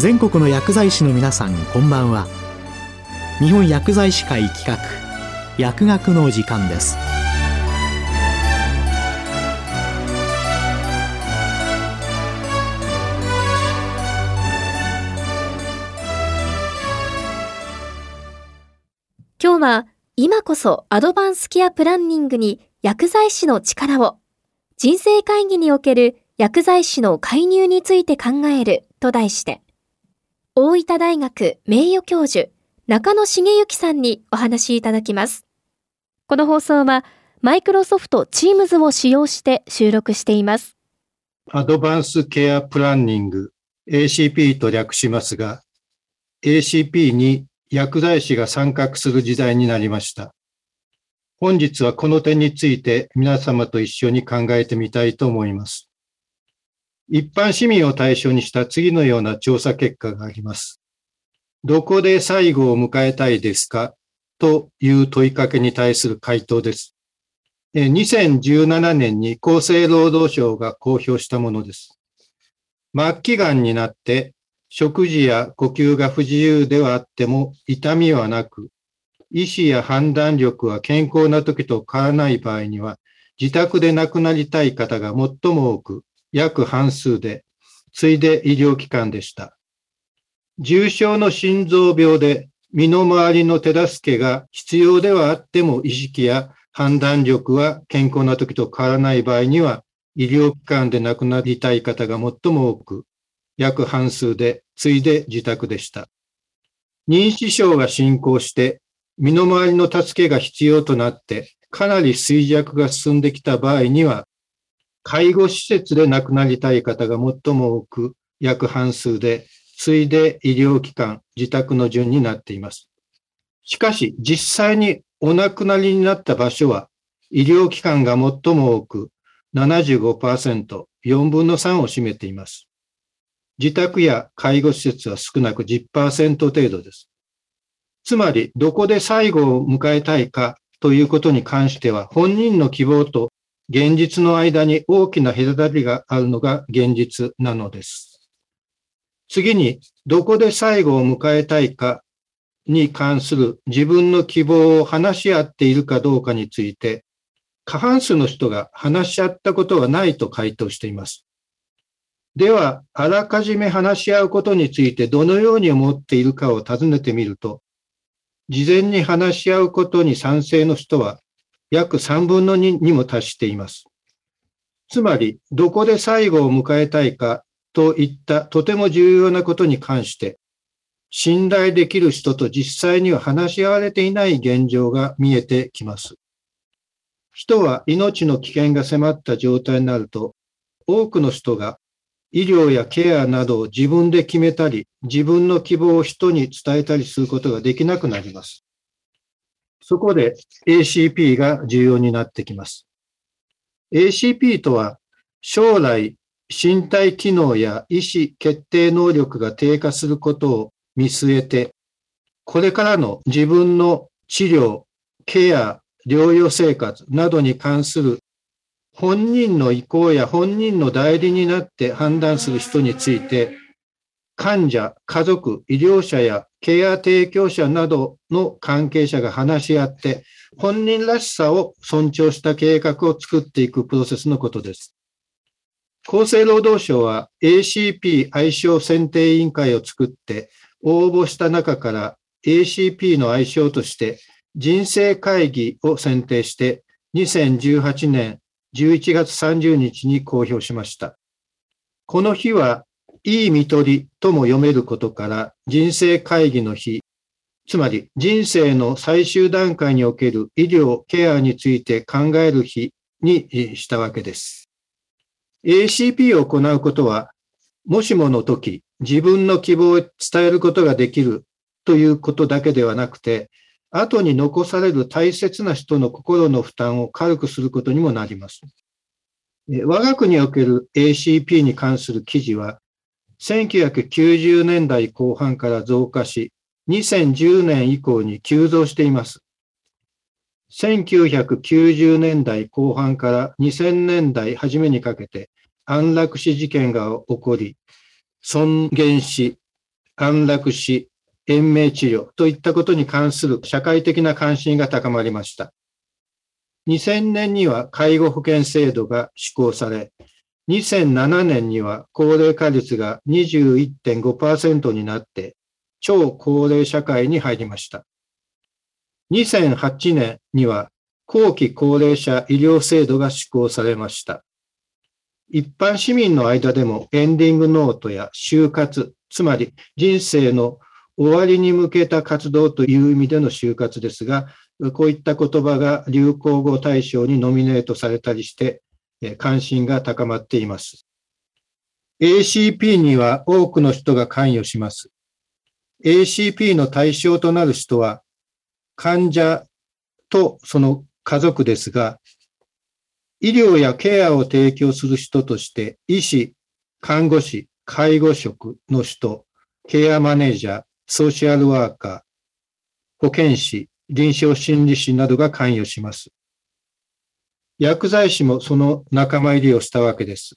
全国の薬剤師の皆さんこんばんは。日本薬剤師会企画薬学の時間です。今日は今こそアドバンスケアプランニングに薬剤師の力を人生会議における薬剤師の介入について考えると題して大分大学名誉教授中野茂之さんにお話しいただきます。この放送はマイクロソフト Teams を使用して収録しています。アドバンスケアプランニング ACP と略しますが ACP に薬剤師が参画する時代になりました。本日はこの点について皆様と一緒に考えてみたいと思います。一般市民を対象にした次のような調査結果があります。どこで最後を迎えたいですかという問いかけに対する回答です。2017年に厚生労働省が公表したものです。末期がんになって食事や呼吸が不自由ではあっても痛みはなく、意思や判断力は健康な時と変わらない場合には、自宅で亡くなりたい方が最も多く、約半数で、次いで医療機関でした。重症の心臓病で身の回りの手助けが必要ではあっても意識や判断力は健康な時と変わらない場合には、医療機関で亡くなりたい方が最も多く、約半数で、次いで自宅でした。認知症が進行して、身の回りの助けが必要となって、かなり衰弱が進んできた場合には、介護施設で亡くなりたい方が最も多く、約半数で、次いで医療機関、自宅の順になっています。しかし、実際にお亡くなりになった場所は、医療機関が最も多く、75%、4分の3を占めています。自宅や介護施設は少なく10%程度です。つまり、どこで最後を迎えたいかということに関しては、本人の希望と現実の間に大きな隔たりがあるのが現実なのです。次に、どこで最後を迎えたいかに関する自分の希望を話し合っているかどうかについて、過半数の人が話し合ったことはないと回答しています。では、あらかじめ話し合うことについてどのように思っているかを尋ねてみると、事前に話し合うことに賛成の人は約3分の2にも達しています。つまり、どこで最後を迎えたいかといったとても重要なことに関して、信頼できる人と実際には話し合われていない現状が見えてきます。人は命の危険が迫った状態になると、多くの人が医療やケアなどを自分で決めたり、自分の希望を人に伝えたりすることができなくなります。そこで ACP が重要になってきます。ACP とは、将来身体機能や意思決定能力が低下することを見据えて、これからの自分の治療、ケア、療養生活などに関する本人の意向や本人の代理になって判断する人について、患者、家族、医療者やケア提供者などの関係者が話し合って、本人らしさを尊重した計画を作っていくプロセスのことです。厚生労働省は ACP 愛称選定委員会を作って応募した中から ACP の愛称として人生会議を選定して2018年11月30日に公表しました。この日は、いい見取りとも読めることから人生会議の日、つまり人生の最終段階における医療、ケアについて考える日にしたわけです。ACP を行うことは、もしもの時、自分の希望を伝えることができるということだけではなくて、後に残される大切な人の心の負担を軽くすることにもなります。我が国における ACP に関する記事は、1990年代後半から増加し、2010年以降に急増しています。1990年代後半から2000年代初めにかけて安楽死事件が起こり、尊厳死、安楽死、延命治療といったことに関する社会的な関心が高まりました。2000年には介護保険制度が施行され、2007年には高齢化率が21.5%になって超高齢社会に入りました。2008年には後期高齢者医療制度が施行されました。一般市民の間でもエンディングノートや就活、つまり人生の終わりに向けた活動という意味での就活ですが、こういった言葉が流行語大賞にノミネートされたりして、関心が高まっています。ACP には多くの人が関与します。ACP の対象となる人は、患者とその家族ですが、医療やケアを提供する人として、医師、看護師、介護職の人、ケアマネージャー、ソーシャルワーカー、保健師、臨床心理士などが関与します。薬剤師もその仲間入りをしたわけです。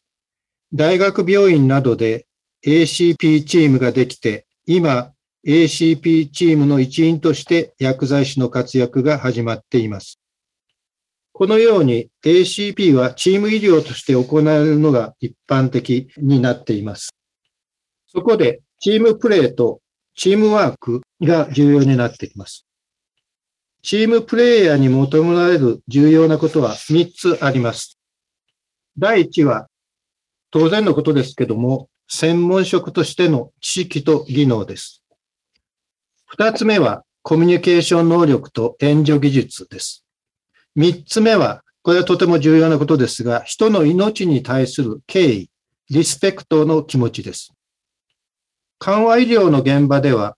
大学病院などで ACP チームができて、今 ACP チームの一員として薬剤師の活躍が始まっています。このように ACP はチーム医療として行われるのが一般的になっています。そこでチームプレーとチームワークが重要になってきます。チームプレイヤーに求められる重要なことは3つあります。第1は、当然のことですけども、専門職としての知識と技能です。2つ目は、コミュニケーション能力と援助技術です。3つ目は、これはとても重要なことですが、人の命に対する敬意、リスペクトの気持ちです。緩和医療の現場では、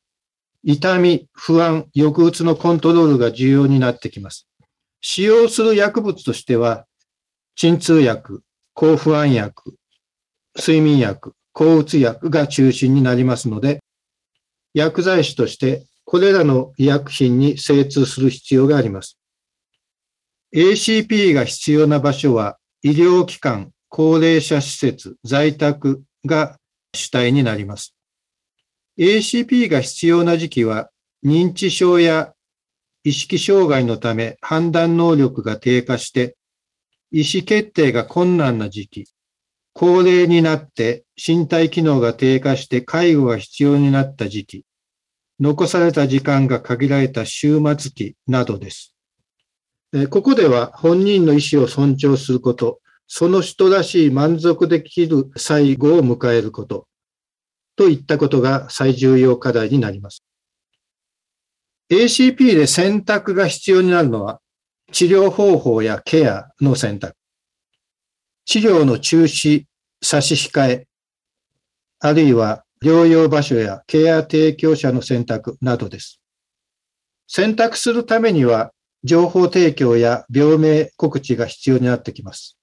痛み、不安、抑うつのコントロールが重要になってきます。使用する薬物としては、鎮痛薬、抗不安薬、睡眠薬、抗うつ薬が中心になりますので、薬剤師としてこれらの医薬品に精通する必要があります。ACP が必要な場所は医療機関、高齢者施設、在宅が主体になります。ACP が必要な時期は、認知症や意識障害のため判断能力が低下して、意思決定が困難な時期、高齢になって身体機能が低下して介護が必要になった時期、残された時間が限られた終末期などです。ここでは本人の意思を尊重すること、その人らしい満足できる最後を迎えること、といったことが最重要課題になります。ACP で選択が必要になるのは治療方法やケアの選択。治療の中止、差し控え、あるいは療養場所やケア提供者の選択などです。選択するためには情報提供や病名告知が必要になってきます。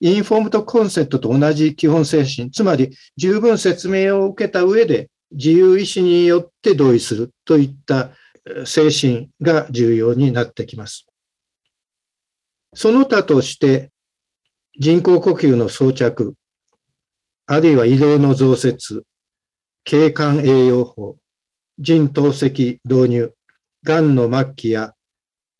インフォームとコンセプトと同じ基本精神、つまり十分説明を受けた上で自由意志によって同意するといった精神が重要になってきます。その他として人工呼吸の装着、あるいは医療の増設、景観栄養法、人透析導入、癌の末期や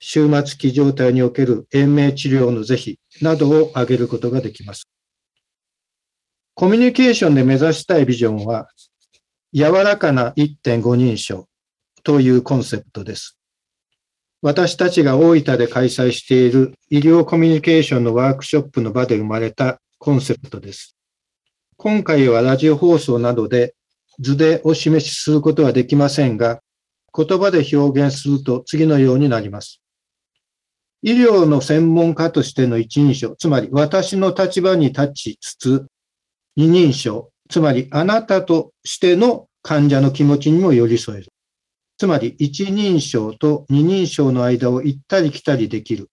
終末期状態における延命治療の是非などを挙げることができます。コミュニケーションで目指したいビジョンは、柔らかな1.5認証というコンセプトです。私たちが大分で開催している医療コミュニケーションのワークショップの場で生まれたコンセプトです。今回はラジオ放送などで図でお示しすることはできませんが、言葉で表現すると次のようになります。医療の専門家としての一人称、つまり私の立場に立ちつつ、二人称、つまりあなたとしての患者の気持ちにも寄り添える。つまり一人称と二人称の間を行ったり来たりできる。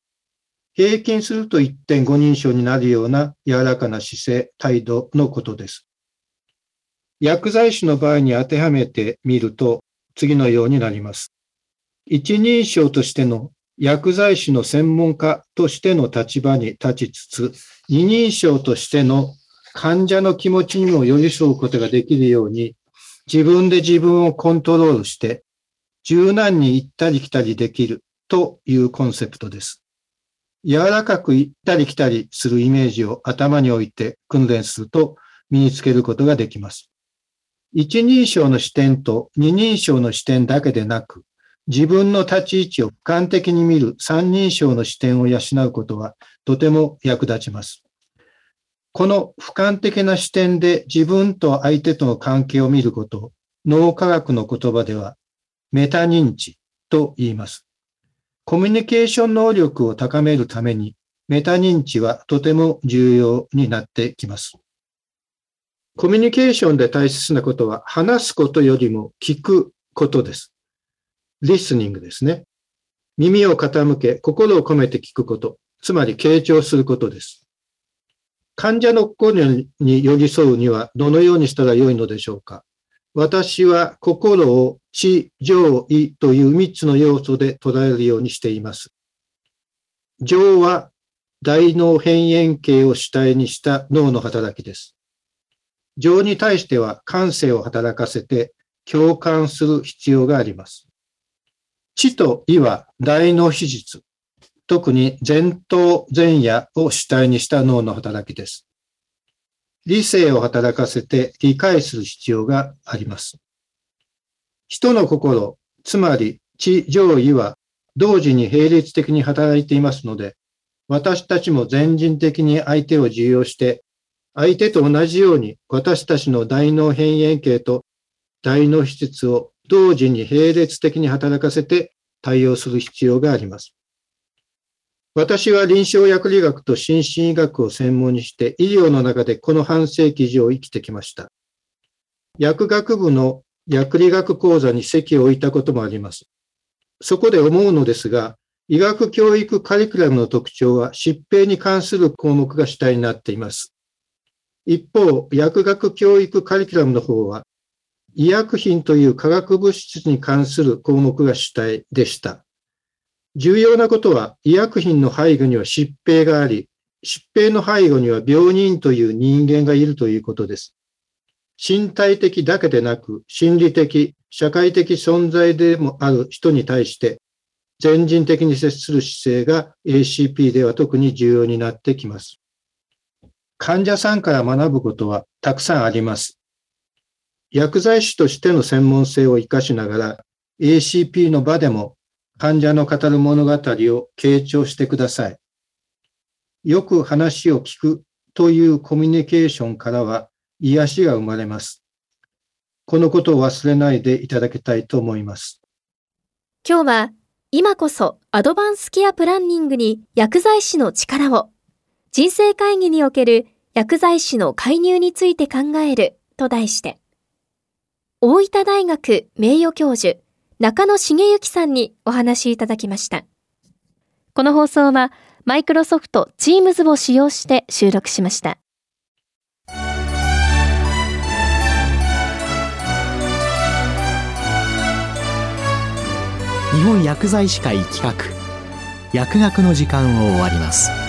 平均すると1.5人称になるような柔らかな姿勢、態度のことです。薬剤師の場合に当てはめてみると次のようになります。一人称としての薬剤師の専門家としての立場に立ちつつ、二人称としての患者の気持ちにも寄り添うことができるように、自分で自分をコントロールして柔軟に行ったり来たりできるというコンセプトです。柔らかく行ったり来たりするイメージを頭に置いて訓練すると身につけることができます。一人称の視点と二人称の視点だけでなく、自分の立ち位置を俯瞰的に見る三人称の視点を養うことはとても役立ちます。この俯瞰的な視点で自分と相手との関係を見ることを脳科学の言葉ではメタ認知と言います。コミュニケーション能力を高めるために、メタ認知はとても重要になってきます。コミュニケーションで大切なことは、話すことよりも聞くことです。リスニングですね。耳を傾け、心を込めて聞くこと、つまり傾聴することです。患者の心に寄り添うにはどのようにしたらよいのでしょうか私は心を知、情、意という三つの要素で捉えるようにしています。情は大脳辺縁系を主体にした脳の働きです。情に対しては感性を働かせて共感する必要があります。知と意は大脳皮質、特に前頭前野を主体にした脳の働きです。理性を働かせて理解する必要があります。人の心、つまり地上位は同時に並列的に働いていますので、私たちも全人的に相手を重要して、相手と同じように私たちの大脳変縁系と大脳皮質を同時に並列的に働かせて対応する必要があります。私は臨床薬理学と心身医学を専門にして医療の中でこの半世紀以上生きてきました。薬学部の薬理学講座に席を置いたこともあります。そこで思うのですが、医学教育カリキュラムの特徴は疾病に関する項目が主体になっています。一方、薬学教育カリキュラムの方は、医薬品という化学物質に関する項目が主体でした。重要なことは、医薬品の背後には疾病があり、疾病の背後には病人という人間がいるということです。身体的だけでなく、心理的、社会的存在でもある人に対して、全人的に接する姿勢が ACP では特に重要になってきます。患者さんから学ぶことはたくさんあります。薬剤師としての専門性を活かしながら、ACP の場でも患者の語る物語を傾聴してください。よく話を聞くというコミュニケーションからは癒しが生まれます。このことを忘れないでいただきたいと思います。今日は今こそアドバンスケアプランニングに薬剤師の力を人生会議における薬剤師の介入について考えると題して大分大学名誉教授中野茂之さんにお話しいただきました。この放送はマイクロソフト Teams を使用して収録しました。日本薬剤師会企画薬学の時間を終わります。